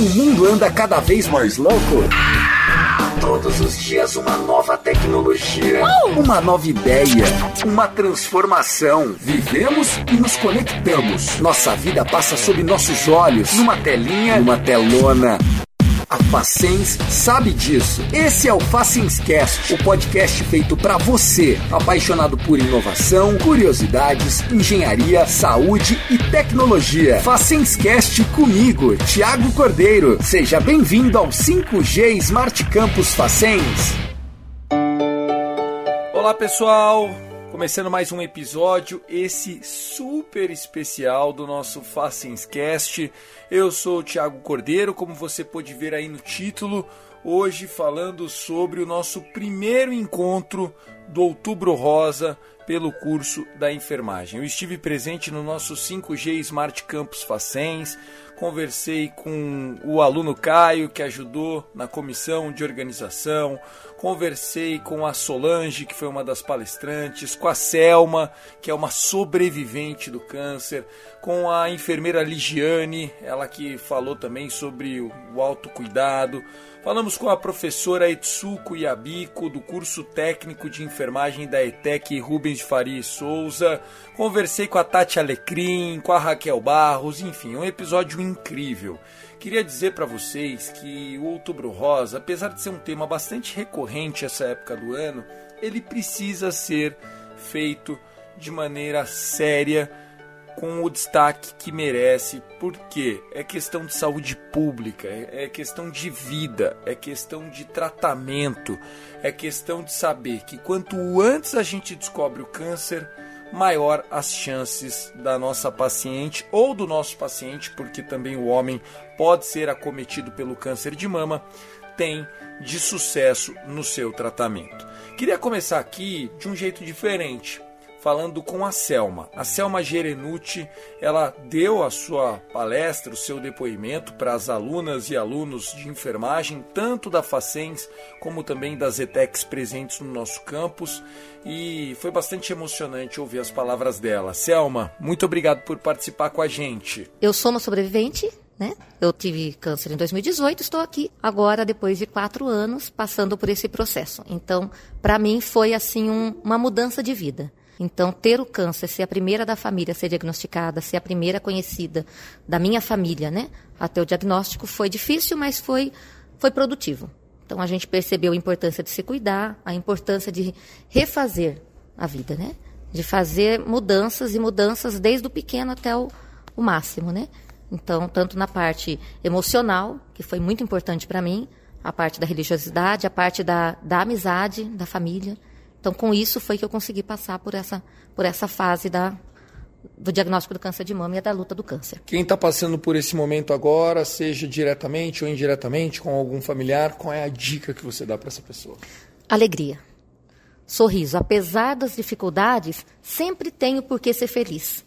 O mundo anda cada vez mais louco. Todos os dias uma nova tecnologia, uma nova ideia, uma transformação. Vivemos e nos conectamos. Nossa vida passa sob nossos olhos, numa telinha, numa telona. A Facens sabe disso. Esse é o Facenscast, o podcast feito para você, apaixonado por inovação, curiosidades, engenharia, saúde e tecnologia. Facenscast comigo, Thiago Cordeiro. Seja bem-vindo ao 5G Smart Campus Facens. Olá, pessoal. Começando mais um episódio, esse super especial do nosso Facenscast. Eu sou o Thiago Cordeiro, como você pode ver aí no título, hoje falando sobre o nosso primeiro encontro do Outubro Rosa pelo curso da enfermagem. Eu estive presente no nosso 5G Smart Campus Facens, conversei com o aluno Caio, que ajudou na comissão de organização, conversei com a Solange, que foi uma das palestrantes, com a Selma, que é uma sobrevivente do câncer, com a enfermeira Ligiane, ela que falou também sobre o autocuidado. Falamos com a professora Etsuko Yabiko, do curso técnico de enfermagem da ETEC Rubens de Faria e Souza. Conversei com a Tati Alecrim, com a Raquel Barros, enfim, um episódio incrível. Queria dizer para vocês que o Outubro Rosa, apesar de ser um tema bastante recorrente essa época do ano, ele precisa ser feito de maneira séria com o destaque que merece, porque é questão de saúde pública, é questão de vida, é questão de tratamento, é questão de saber que quanto antes a gente descobre o câncer, maior as chances da nossa paciente ou do nosso paciente, porque também o homem pode ser acometido pelo câncer de mama, tem de sucesso no seu tratamento. Queria começar aqui de um jeito diferente falando com a Selma. A Selma Gerenucci, ela deu a sua palestra, o seu depoimento para as alunas e alunos de enfermagem, tanto da Facens como também das ETECs presentes no nosso campus, e foi bastante emocionante ouvir as palavras dela. Selma, muito obrigado por participar com a gente. Eu sou uma sobrevivente né? Eu tive câncer em 2018, estou aqui agora depois de quatro anos passando por esse processo. Então, para mim foi assim um, uma mudança de vida. Então, ter o câncer, ser a primeira da família a ser diagnosticada, ser a primeira conhecida da minha família, né? Até o diagnóstico foi difícil, mas foi, foi produtivo. Então, a gente percebeu a importância de se cuidar, a importância de refazer a vida, né? De fazer mudanças e mudanças desde o pequeno até o, o máximo, né? Então, tanto na parte emocional, que foi muito importante para mim, a parte da religiosidade, a parte da, da amizade, da família, então, com isso foi que eu consegui passar por essa, por essa fase da, do diagnóstico do câncer de mama e da luta do câncer. Quem está passando por esse momento agora, seja diretamente ou indiretamente com algum familiar, qual é a dica que você dá para essa pessoa? Alegria. Sorriso. Apesar das dificuldades, sempre tenho por que ser feliz.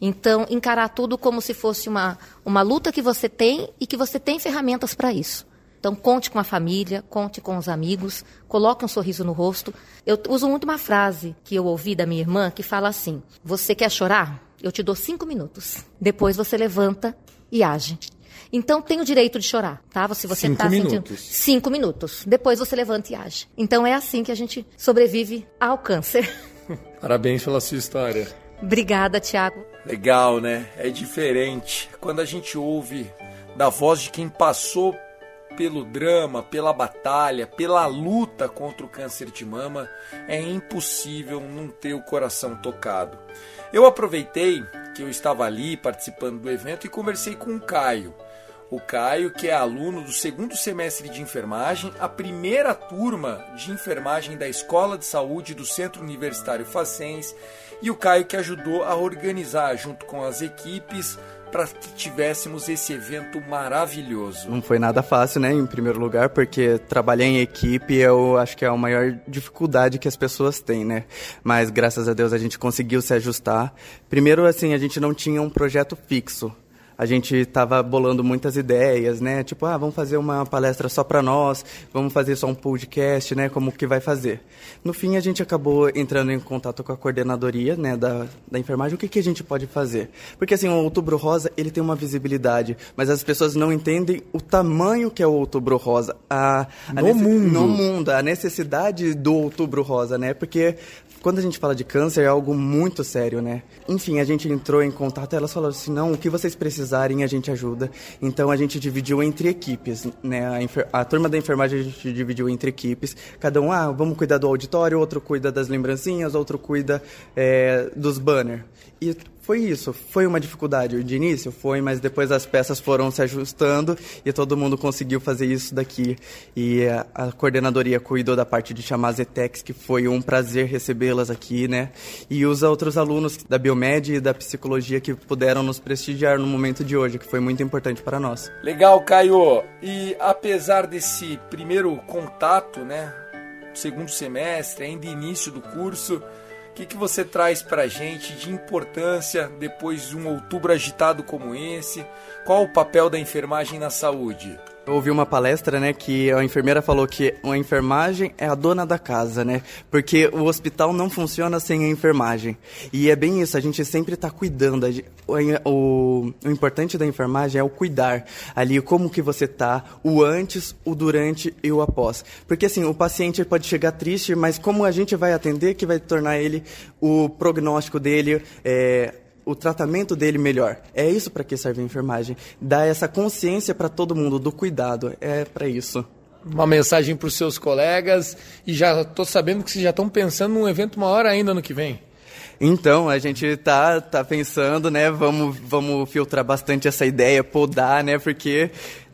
Então, encarar tudo como se fosse uma, uma luta que você tem e que você tem ferramentas para isso. Então, conte com a família, conte com os amigos, coloque um sorriso no rosto. Eu uso muito uma frase que eu ouvi da minha irmã que fala assim: Você quer chorar? Eu te dou cinco minutos. Depois você levanta e age. Então tem o direito de chorar, tá? Se você cinco tá minutos. sentindo cinco minutos. Depois você levanta e age. Então é assim que a gente sobrevive ao câncer. Parabéns pela sua história. Obrigada, Tiago. Legal, né? É diferente. Quando a gente ouve da voz de quem passou pelo drama, pela batalha, pela luta contra o câncer de mama, é impossível não ter o coração tocado. Eu aproveitei que eu estava ali participando do evento e conversei com o Caio. O Caio, que é aluno do segundo semestre de enfermagem, a primeira turma de enfermagem da Escola de Saúde do Centro Universitário Facens, e o Caio que ajudou a organizar, junto com as equipes, para que tivéssemos esse evento maravilhoso? Não foi nada fácil, né? Em primeiro lugar, porque trabalhar em equipe eu acho que é a maior dificuldade que as pessoas têm, né? Mas graças a Deus a gente conseguiu se ajustar. Primeiro, assim, a gente não tinha um projeto fixo. A gente estava bolando muitas ideias, né? Tipo, ah, vamos fazer uma palestra só para nós, vamos fazer só um podcast, né? Como que vai fazer? No fim, a gente acabou entrando em contato com a coordenadoria, né, da, da enfermagem. O que, que a gente pode fazer? Porque, assim, o Outubro Rosa, ele tem uma visibilidade, mas as pessoas não entendem o tamanho que é o Outubro Rosa. A, a no mundo. No mundo, a necessidade do Outubro Rosa, né? Porque quando a gente fala de câncer é algo muito sério, né? Enfim, a gente entrou em contato elas falaram assim, não, o que vocês precisarem a gente ajuda. Então a gente dividiu entre equipes, né? A, a turma da enfermagem a gente dividiu entre equipes. Cada um, ah, vamos cuidar do auditório, outro cuida das lembrancinhas, outro cuida é, dos banners. E foi isso. Foi uma dificuldade de início? Foi, mas depois as peças foram se ajustando e todo mundo conseguiu fazer isso daqui. E a, coordenadoria cuidou da parte de chamar as que foi um prazer recebê-las aqui, né? E os outros alunos da Biomed e da Psicologia que puderam nos prestigiar no momento de hoje, que foi muito importante para nós. Legal, Caio. E apesar desse primeiro contato, né? Segundo semestre, ainda início do curso, que, que você traz para a gente de importância depois de um outubro agitado como esse? Qual o papel da enfermagem na saúde? Eu ouvi uma palestra, né, que a enfermeira falou que a enfermagem é a dona da casa, né? Porque o hospital não funciona sem a enfermagem. E é bem isso, a gente sempre está cuidando. O, o, importante da enfermagem é o cuidar. Ali, como que você tá, o antes, o durante e o após. Porque assim, o paciente pode chegar triste, mas como a gente vai atender que vai tornar ele, o prognóstico dele, é, o tratamento dele melhor. É isso para que serve a enfermagem. Dar essa consciência para todo mundo do cuidado. É para isso. Uma mensagem para os seus colegas e já estou sabendo que vocês já estão pensando num evento maior ainda no que vem. Então, a gente tá, tá pensando, né? Vamos, vamos filtrar bastante essa ideia, podar, né? Porque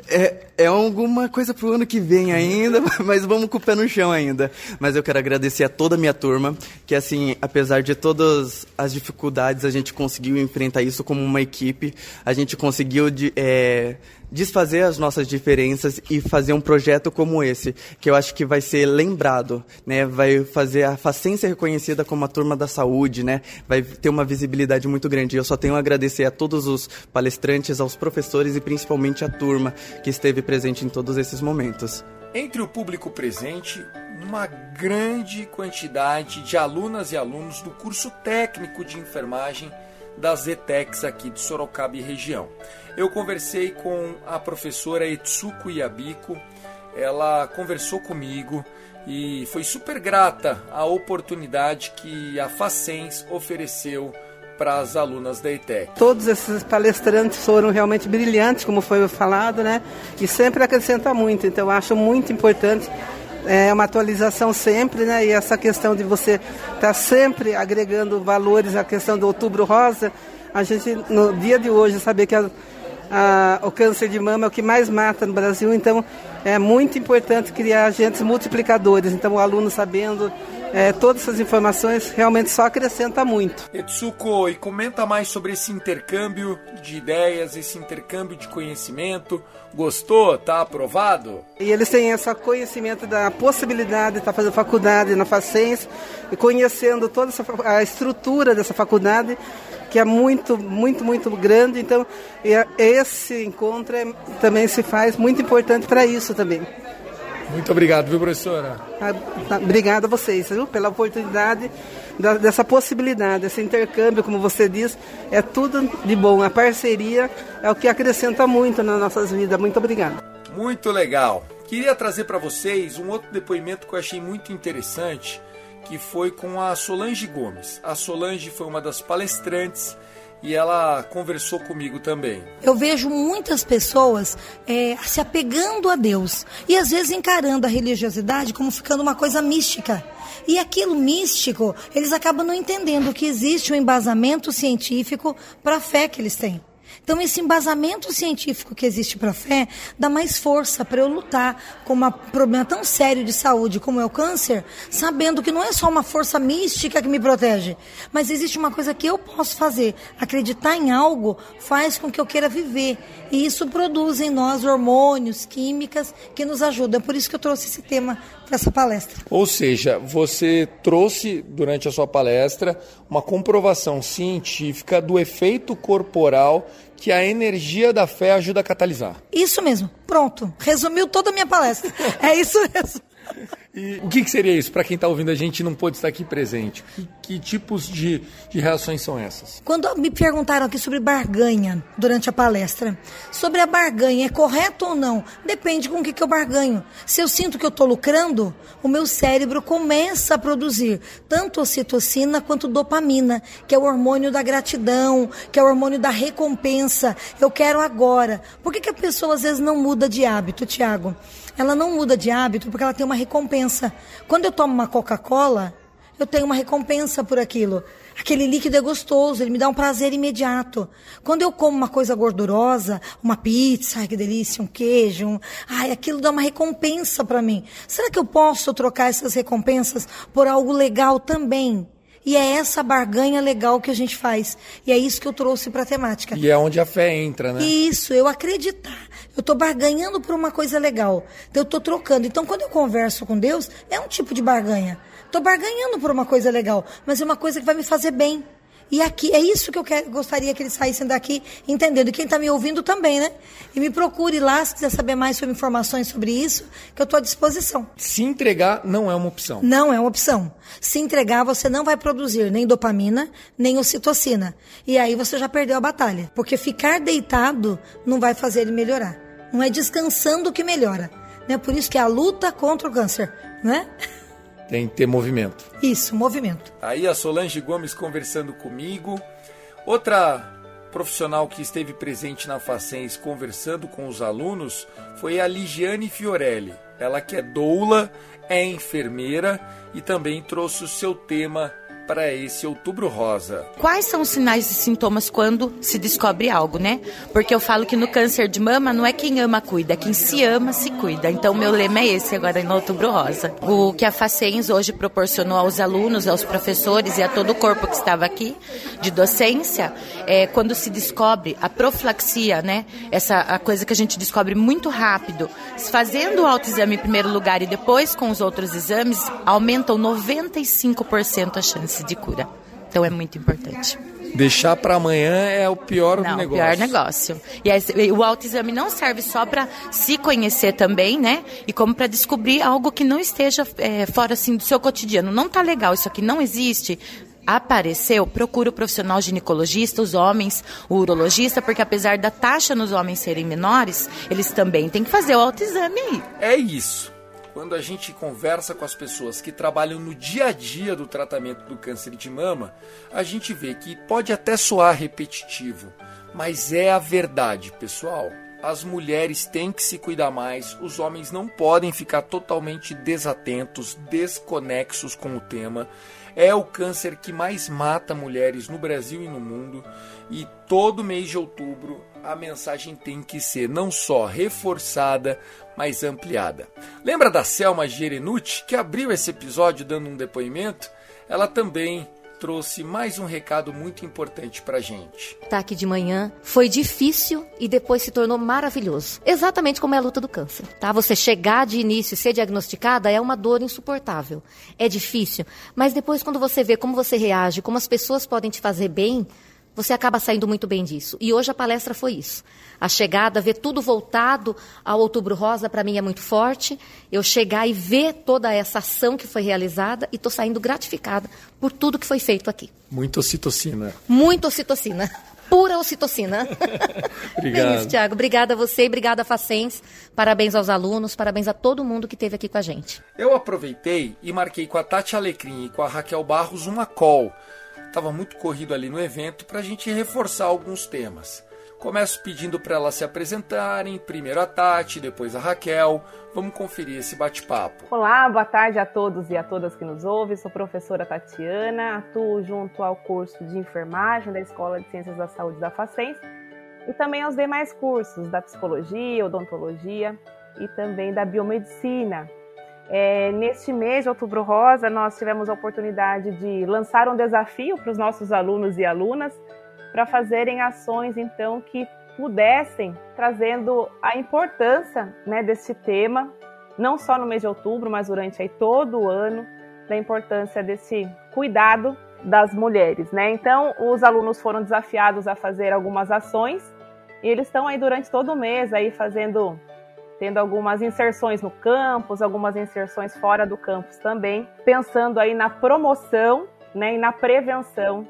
é, é alguma coisa pro ano que vem ainda, mas vamos com o pé no chão ainda. Mas eu quero agradecer a toda a minha turma, que assim, apesar de todas as dificuldades, a gente conseguiu enfrentar isso como uma equipe. A gente conseguiu de, é, desfazer as nossas diferenças e fazer um projeto como esse, que eu acho que vai ser lembrado, né? Vai fazer a Facência reconhecida como a turma da saúde, né? Vai ter uma visibilidade muito grande. Eu só tenho a agradecer a todos os palestrantes, aos professores e principalmente à turma que esteve presente em todos esses momentos. Entre o público presente, uma grande quantidade de alunas e alunos do curso técnico de enfermagem das ETECs aqui de Sorocaba e região. Eu conversei com a professora Etsuko Yabiko, ela conversou comigo e foi super grata a oportunidade que a Facens ofereceu para as alunas da ETEC. Todos esses palestrantes foram realmente brilhantes, como foi falado, né? E sempre acrescenta muito. Então, eu acho muito importante é uma atualização sempre, né? E essa questão de você estar tá sempre agregando valores à questão do Outubro Rosa, a gente no dia de hoje saber que a, a, o câncer de mama é o que mais mata no Brasil, então é muito importante criar agentes multiplicadores. Então o aluno sabendo é, todas essas informações realmente só acrescenta muito. Etsuko, e comenta mais sobre esse intercâmbio de ideias, esse intercâmbio de conhecimento. Gostou? Tá aprovado? E eles têm esse conhecimento da possibilidade de estar fazendo faculdade na Facens e conhecendo toda essa, a estrutura dessa faculdade que é muito, muito, muito grande. Então, esse encontro é, também se faz muito importante para isso também. Muito obrigado, viu, professora? Ah, tá, obrigada a vocês, viu, pela oportunidade da, dessa possibilidade, esse intercâmbio, como você diz, é tudo de bom. A parceria é o que acrescenta muito nas nossas vidas. Muito obrigado. Muito legal. Queria trazer para vocês um outro depoimento que eu achei muito interessante, que foi com a Solange Gomes. A Solange foi uma das palestrantes e ela conversou comigo também. Eu vejo muitas pessoas é, se apegando a Deus e às vezes encarando a religiosidade como ficando uma coisa mística. E aquilo místico, eles acabam não entendendo que existe um embasamento científico para a fé que eles têm. Então, esse embasamento científico que existe para a fé dá mais força para eu lutar com um problema tão sério de saúde como é o câncer, sabendo que não é só uma força mística que me protege, mas existe uma coisa que eu posso fazer. Acreditar em algo faz com que eu queira viver. E isso produz em nós hormônios, químicas que nos ajudam. É por isso que eu trouxe esse tema para essa palestra. Ou seja, você trouxe durante a sua palestra uma comprovação científica do efeito corporal que a energia da fé ajuda a catalisar. Isso mesmo. Pronto. Resumiu toda a minha palestra. É isso mesmo. E o que, que seria isso para quem está ouvindo a gente e não pôde estar aqui presente? Que, que tipos de, de reações são essas? Quando me perguntaram aqui sobre barganha durante a palestra, sobre a barganha, é correto ou não? Depende com o que, que eu barganho. Se eu sinto que eu estou lucrando, o meu cérebro começa a produzir tanto ocitocina quanto dopamina, que é o hormônio da gratidão, que é o hormônio da recompensa. Eu quero agora. Por que, que a pessoa às vezes não muda de hábito, Tiago? Ela não muda de hábito porque ela tem uma recompensa. Quando eu tomo uma Coca-Cola, eu tenho uma recompensa por aquilo. Aquele líquido é gostoso, ele me dá um prazer imediato. Quando eu como uma coisa gordurosa, uma pizza, ai que delícia, um queijo, um, ai, aquilo dá uma recompensa para mim. Será que eu posso trocar essas recompensas por algo legal também? E é essa barganha legal que a gente faz. E é isso que eu trouxe para a temática. E é onde a fé entra, né? Isso, eu acreditar. Eu estou barganhando por uma coisa legal. Então, eu estou trocando. Então, quando eu converso com Deus, é um tipo de barganha. Estou barganhando por uma coisa legal, mas é uma coisa que vai me fazer bem. E aqui, é isso que eu quero, gostaria que eles saíssem daqui entendendo. E quem está me ouvindo também, né? E me procure lá se quiser saber mais sobre informações sobre isso, que eu estou à disposição. Se entregar não é uma opção. Não é uma opção. Se entregar, você não vai produzir nem dopamina, nem ocitocina. E aí você já perdeu a batalha. Porque ficar deitado não vai fazer ele melhorar. Não é descansando que melhora. Né? Por isso que é a luta contra o câncer, né? Tem que ter movimento. Isso, movimento. Aí a Solange Gomes conversando comigo. Outra profissional que esteve presente na Facens conversando com os alunos foi a Ligiane Fiorelli. Ela que é doula, é enfermeira e também trouxe o seu tema para esse outubro rosa. Quais são os sinais e sintomas quando se descobre algo, né? Porque eu falo que no câncer de mama não é quem ama cuida, é quem se ama se cuida. Então meu lema é esse agora no outubro rosa. O que a Facens hoje proporcionou aos alunos, aos professores e a todo o corpo que estava aqui de docência, é quando se descobre a profilaxia, né? Essa a coisa que a gente descobre muito rápido, fazendo o autoexame em primeiro lugar e depois com os outros exames, aumentam 95% a chance chance de cura. Então é muito importante. Deixar para amanhã é o pior não, negócio. pior negócio. E o autoexame não serve só para se conhecer também, né? E como para descobrir algo que não esteja é, fora assim do seu cotidiano. Não tá legal, isso aqui não existe apareceu, procura o profissional ginecologista, os homens, o urologista, porque apesar da taxa nos homens serem menores, eles também têm que fazer o autoexame aí. É isso quando a gente conversa com as pessoas que trabalham no dia a dia do tratamento do câncer de mama, a gente vê que pode até soar repetitivo, mas é a verdade, pessoal. As mulheres têm que se cuidar mais, os homens não podem ficar totalmente desatentos, desconexos com o tema. É o câncer que mais mata mulheres no Brasil e no mundo, e todo mês de outubro a mensagem tem que ser não só reforçada, mas ampliada. Lembra da Selma Gerenucci, que abriu esse episódio dando um depoimento? Ela também trouxe mais um recado muito importante pra gente. Tá aqui de manhã, foi difícil e depois se tornou maravilhoso. Exatamente como é a luta do câncer, tá? Você chegar de início e ser diagnosticada é uma dor insuportável. É difícil, mas depois quando você vê como você reage, como as pessoas podem te fazer bem, você acaba saindo muito bem disso. E hoje a palestra foi isso. A chegada, ver tudo voltado ao Outubro Rosa, para mim é muito forte. Eu chegar e ver toda essa ação que foi realizada e estou saindo gratificada por tudo que foi feito aqui. Muito ocitocina. Muito ocitocina. Pura ocitocina. Obrigado. É isso, Tiago. Obrigada a você, obrigada a Facens. Parabéns aos alunos, parabéns a todo mundo que esteve aqui com a gente. Eu aproveitei e marquei com a Tati Alecrim e com a Raquel Barros uma call estava muito corrido ali no evento para a gente reforçar alguns temas. Começo pedindo para elas se apresentarem, primeiro a Tati, depois a Raquel. Vamos conferir esse bate-papo. Olá, boa tarde a todos e a todas que nos ouvem. Sou professora Tatiana, atuo junto ao curso de enfermagem da Escola de Ciências da Saúde da Facens e também aos demais cursos da psicologia, odontologia e também da biomedicina, é, neste mês de Outubro Rosa, nós tivemos a oportunidade de lançar um desafio para os nossos alunos e alunas para fazerem ações, então, que pudessem, trazendo a importância né, desse tema, não só no mês de outubro, mas durante aí, todo o ano, da importância desse cuidado das mulheres. Né? Então, os alunos foram desafiados a fazer algumas ações E eles estão aí durante todo o mês aí fazendo tendo algumas inserções no campus, algumas inserções fora do campus também, pensando aí na promoção né, e na prevenção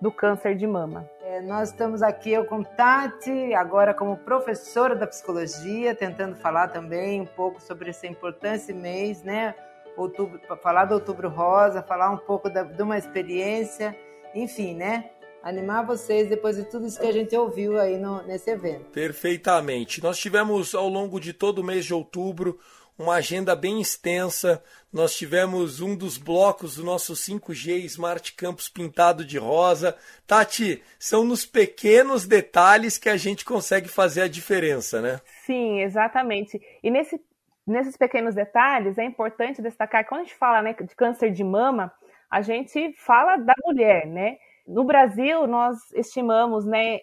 do câncer de mama. É, nós estamos aqui, eu com Tati, agora como professora da psicologia, tentando falar também um pouco sobre essa importância mês, né? Outubro, falar do Outubro Rosa, falar um pouco da, de uma experiência, enfim, né? Animar vocês depois de tudo isso que a gente ouviu aí no, nesse evento. Perfeitamente. Nós tivemos ao longo de todo o mês de outubro uma agenda bem extensa. Nós tivemos um dos blocos do nosso 5G Smart Campus pintado de rosa. Tati, são nos pequenos detalhes que a gente consegue fazer a diferença, né? Sim, exatamente. E nesse, nesses pequenos detalhes é importante destacar que quando a gente fala né, de câncer de mama, a gente fala da mulher, né? No Brasil, nós estimamos, né,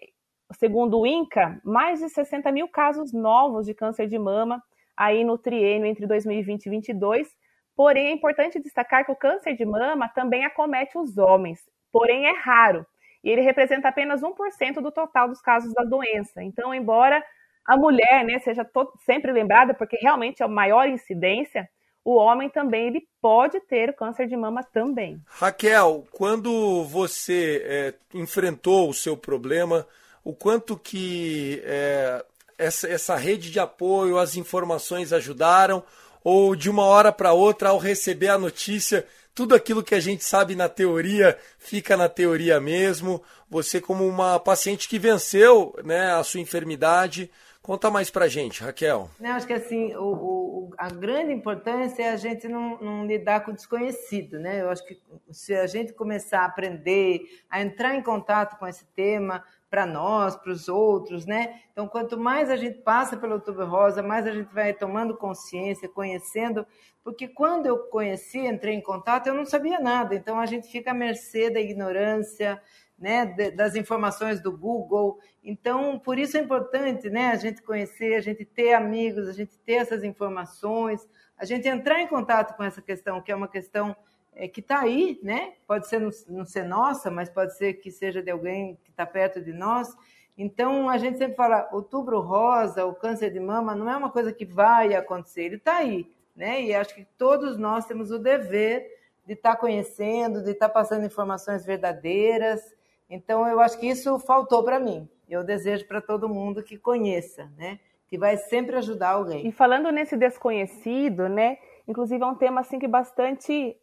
segundo o INCA, mais de 60 mil casos novos de câncer de mama aí no triênio entre 2020 e 2022. Porém, é importante destacar que o câncer de mama também acomete os homens, porém é raro. E ele representa apenas 1% do total dos casos da doença. Então, embora a mulher né, seja sempre lembrada, porque realmente é a maior incidência, o homem também ele pode ter câncer de mama também. Raquel, quando você é, enfrentou o seu problema, o quanto que é, essa, essa rede de apoio, as informações ajudaram, ou de uma hora para outra, ao receber a notícia, tudo aquilo que a gente sabe na teoria fica na teoria mesmo. Você, como uma paciente que venceu né, a sua enfermidade, Conta mais pra gente, Raquel. Não, acho que assim, o, o, a grande importância é a gente não, não, lidar com o desconhecido, né? Eu acho que se a gente começar a aprender, a entrar em contato com esse tema, para nós, para os outros, né? Então, quanto mais a gente passa pelo Outubro Rosa, mais a gente vai tomando consciência, conhecendo, porque quando eu conheci, entrei em contato, eu não sabia nada. Então, a gente fica à mercê da ignorância, né, das informações do Google. Então, por isso é importante né, a gente conhecer, a gente ter amigos, a gente ter essas informações, a gente entrar em contato com essa questão, que é uma questão é, que está aí, né? pode ser não, ser nossa, mas pode ser que seja de alguém que está perto de nós. Então, a gente sempre fala, outubro rosa, o câncer de mama, não é uma coisa que vai acontecer, ele está aí. Né? E acho que todos nós temos o dever de estar tá conhecendo, de estar tá passando informações verdadeiras, então, eu acho que isso faltou para mim. Eu desejo para todo mundo que conheça, né? Que vai sempre ajudar alguém. E falando nesse desconhecido, né? Inclusive é um tema assim que bastante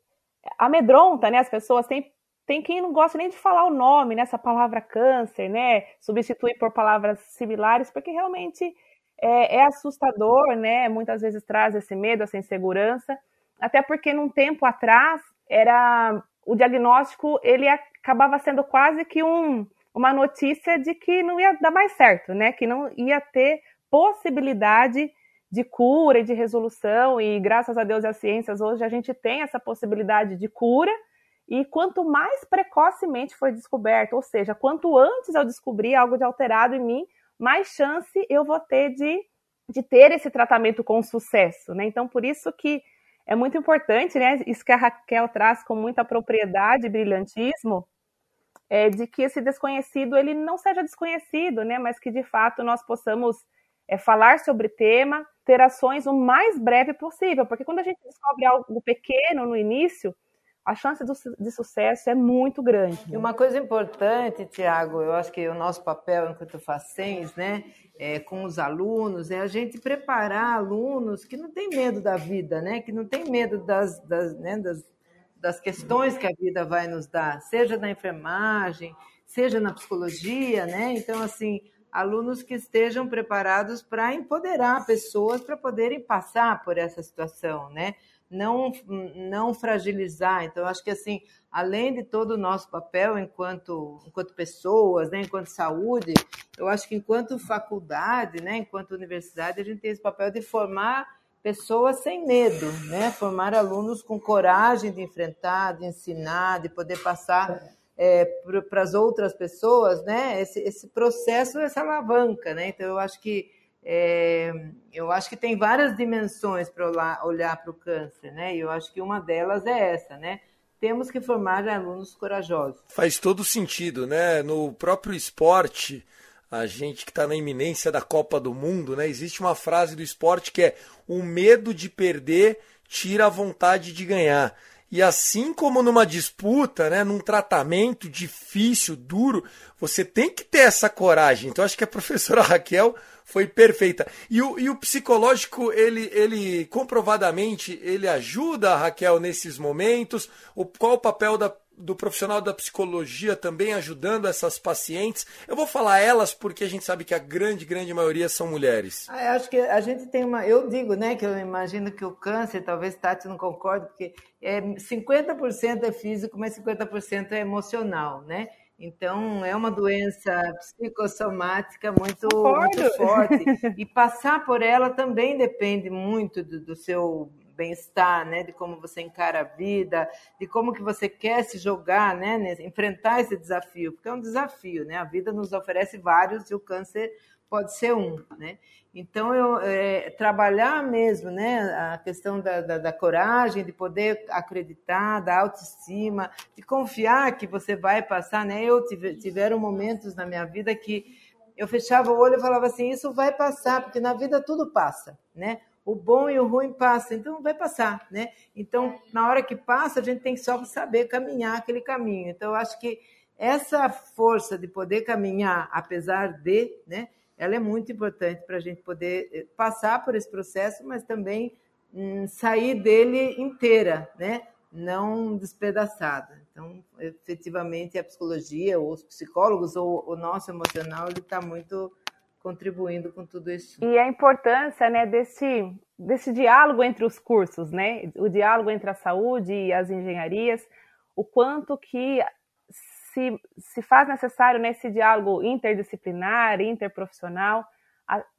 amedronta, né? As pessoas têm tem quem não gosta nem de falar o nome né? palavra câncer, né? Substituir por palavras similares, porque realmente é, é, assustador, né? Muitas vezes traz esse medo, essa insegurança, até porque num tempo atrás era o diagnóstico ele acabava sendo quase que um, uma notícia de que não ia dar mais certo, né? Que não ia ter possibilidade de cura e de resolução, e graças a Deus e às ciências, hoje a gente tem essa possibilidade de cura, e quanto mais precocemente foi descoberto, ou seja, quanto antes eu descobrir algo de alterado em mim, mais chance eu vou ter de, de ter esse tratamento com sucesso, né? Então, por isso que é muito importante, né? Isso que a Raquel traz com muita propriedade e brilhantismo, é de que esse desconhecido ele não seja desconhecido, né? Mas que de fato nós possamos é, falar sobre tema, ter ações o mais breve possível, porque quando a gente descobre algo pequeno no início, a chance de sucesso é muito grande. E uma coisa importante, Tiago, eu acho que o nosso papel enquanto facens, né, é, com os alunos, é a gente preparar alunos que não têm medo da vida, né, que não têm medo das, das, né, das, das questões que a vida vai nos dar, seja na enfermagem, seja na psicologia, né, então, assim, alunos que estejam preparados para empoderar pessoas para poderem passar por essa situação, né, não, não fragilizar. Então, acho que assim, além de todo o nosso papel enquanto, enquanto pessoas, né, enquanto saúde, eu acho que enquanto faculdade, né, enquanto universidade, a gente tem esse papel de formar pessoas sem medo, né, formar alunos com coragem de enfrentar, de ensinar, de poder passar é, para as outras pessoas, né, esse, esse processo, essa alavanca, né. Então, eu acho que é, eu acho que tem várias dimensões para olhar para o câncer, né? E eu acho que uma delas é essa, né? Temos que formar alunos corajosos. Faz todo sentido, né? No próprio esporte, a gente que está na iminência da Copa do Mundo, né? Existe uma frase do esporte que é: o medo de perder tira a vontade de ganhar. E assim como numa disputa, né, num tratamento difícil, duro, você tem que ter essa coragem. Então acho que a professora Raquel foi perfeita. E o, e o psicológico, ele, ele comprovadamente, ele ajuda a Raquel nesses momentos. O, qual o papel da do profissional da psicologia também ajudando essas pacientes. Eu vou falar elas porque a gente sabe que a grande, grande maioria são mulheres. Ah, acho que a gente tem uma. Eu digo, né, que eu imagino que o câncer, talvez Tati não concorde, porque é 50% é físico, mas 50% é emocional, né? Então, é uma doença psicossomática muito, muito forte. E passar por ela também depende muito do, do seu bem-estar, né, de como você encara a vida, de como que você quer se jogar, né, enfrentar esse desafio, porque é um desafio, né? A vida nos oferece vários e o câncer pode ser um, né? Então eu é, trabalhar mesmo, né, a questão da, da, da, coragem, de poder acreditar, da autoestima, de confiar que você vai passar, né? Eu tive, tiveram momentos na minha vida que eu fechava o olho e falava assim, isso vai passar, porque na vida tudo passa, né? o bom e o ruim passa, então vai passar, né? Então, na hora que passa, a gente tem só saber caminhar aquele caminho. Então, eu acho que essa força de poder caminhar, apesar de, né? Ela é muito importante para a gente poder eh, passar por esse processo, mas também hum, sair dele inteira, né? Não despedaçada. Então, efetivamente, a psicologia, ou os psicólogos, ou o nosso emocional, ele está muito contribuindo com tudo isso. E a importância né, desse, desse diálogo entre os cursos, né? o diálogo entre a saúde e as engenharias, o quanto que se, se faz necessário nesse diálogo interdisciplinar, interprofissional,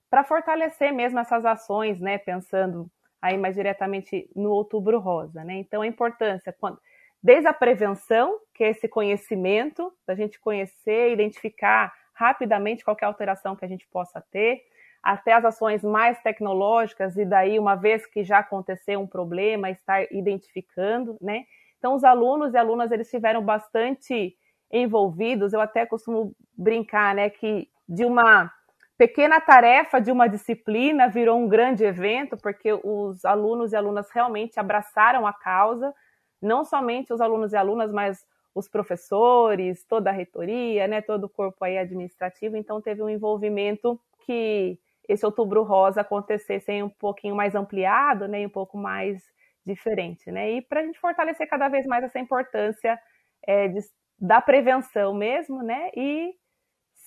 para fortalecer mesmo essas ações, né, pensando aí mais diretamente no Outubro Rosa. Né? Então, a importância, quando, desde a prevenção, que é esse conhecimento, da gente conhecer, identificar rapidamente qualquer alteração que a gente possa ter, até as ações mais tecnológicas, e daí, uma vez que já aconteceu um problema, estar identificando, né? Então, os alunos e alunas, eles estiveram bastante envolvidos, eu até costumo brincar, né, que de uma pequena tarefa de uma disciplina virou um grande evento, porque os alunos e alunas realmente abraçaram a causa, não somente os alunos e alunas, mas os professores, toda a reitoria, né, todo o corpo aí administrativo, então teve um envolvimento que esse outubro rosa acontecesse um pouquinho mais ampliado, né, um pouco mais diferente, né, e para a gente fortalecer cada vez mais essa importância é, de, da prevenção mesmo, né, e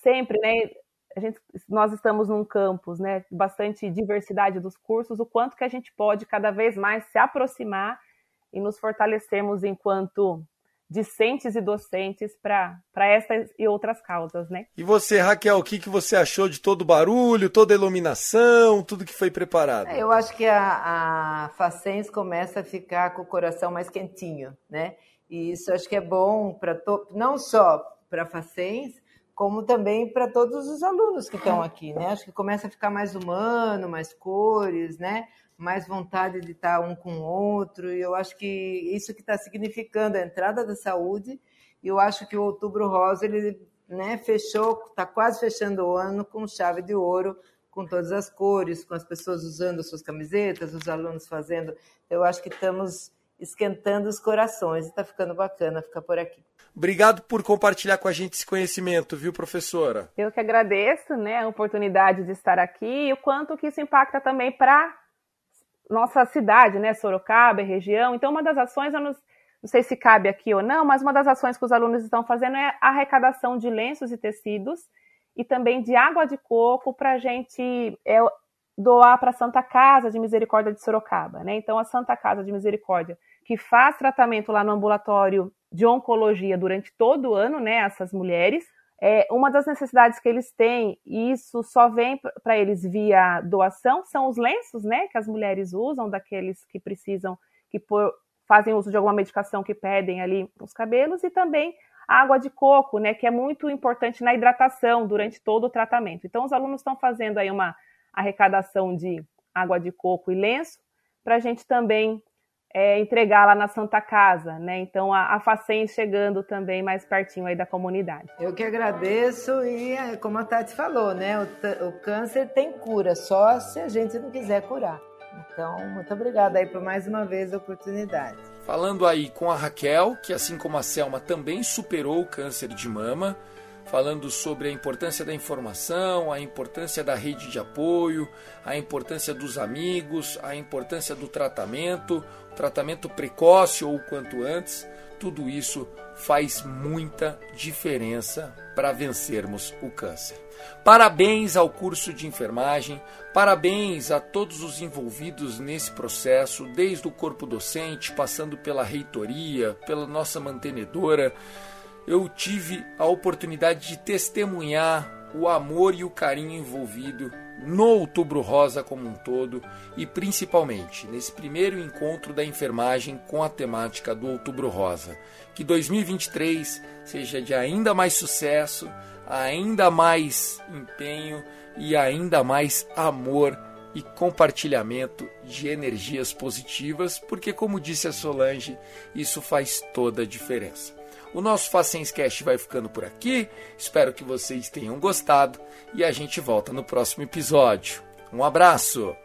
sempre, né, a gente, nós estamos num campus, né, bastante diversidade dos cursos, o quanto que a gente pode cada vez mais se aproximar e nos fortalecermos enquanto discentes e docentes para essas e outras causas, né? E você, Raquel, o que, que você achou de todo o barulho, toda a iluminação, tudo que foi preparado? Eu acho que a, a Facens começa a ficar com o coração mais quentinho, né? E isso acho que é bom para não só para a Facens, como também para todos os alunos que estão aqui, né? Acho que começa a ficar mais humano, mais cores, né? mais vontade de estar um com o outro, e eu acho que isso que está significando a entrada da saúde, e eu acho que o Outubro Rosa, ele né, fechou, está quase fechando o ano com chave de ouro, com todas as cores, com as pessoas usando suas camisetas, os alunos fazendo. Eu acho que estamos esquentando os corações, e está ficando bacana ficar por aqui. Obrigado por compartilhar com a gente esse conhecimento, viu, professora? Eu que agradeço né, a oportunidade de estar aqui e o quanto que isso impacta também para nossa cidade, né, Sorocaba, região. Então, uma das ações, eu não, não, sei se cabe aqui ou não, mas uma das ações que os alunos estão fazendo é a arrecadação de lenços e tecidos e também de água de coco para a gente é, doar para a Santa Casa de Misericórdia de Sorocaba. Né? Então, a Santa Casa de Misericórdia, que faz tratamento lá no ambulatório de oncologia durante todo o ano, né, essas mulheres, é, uma das necessidades que eles têm, e isso só vem para eles via doação, são os lenços, né, que as mulheres usam, daqueles que precisam, que por, fazem uso de alguma medicação que pedem ali os cabelos, e também água de coco, né, que é muito importante na hidratação durante todo o tratamento. Então, os alunos estão fazendo aí uma arrecadação de água de coco e lenço, para a gente também é, entregar lá na Santa Casa, né? Então a, a Facem chegando também mais pertinho aí da comunidade. Eu que agradeço e é, como a Tati falou, né? O, o câncer tem cura, só se a gente não quiser curar. Então, muito obrigada aí por mais uma vez a oportunidade. Falando aí com a Raquel, que assim como a Selma também superou o câncer de mama, falando sobre a importância da informação, a importância da rede de apoio, a importância dos amigos, a importância do tratamento, tratamento precoce ou quanto antes, tudo isso faz muita diferença para vencermos o câncer. Parabéns ao curso de enfermagem, parabéns a todos os envolvidos nesse processo, desde o corpo docente, passando pela reitoria, pela nossa mantenedora. Eu tive a oportunidade de testemunhar o amor e o carinho envolvido no Outubro Rosa como um todo e principalmente nesse primeiro encontro da enfermagem com a temática do Outubro Rosa. Que 2023 seja de ainda mais sucesso, ainda mais empenho e ainda mais amor e compartilhamento de energias positivas, porque como disse a Solange, isso faz toda a diferença. O nosso Facenscast vai ficando por aqui. Espero que vocês tenham gostado e a gente volta no próximo episódio. Um abraço!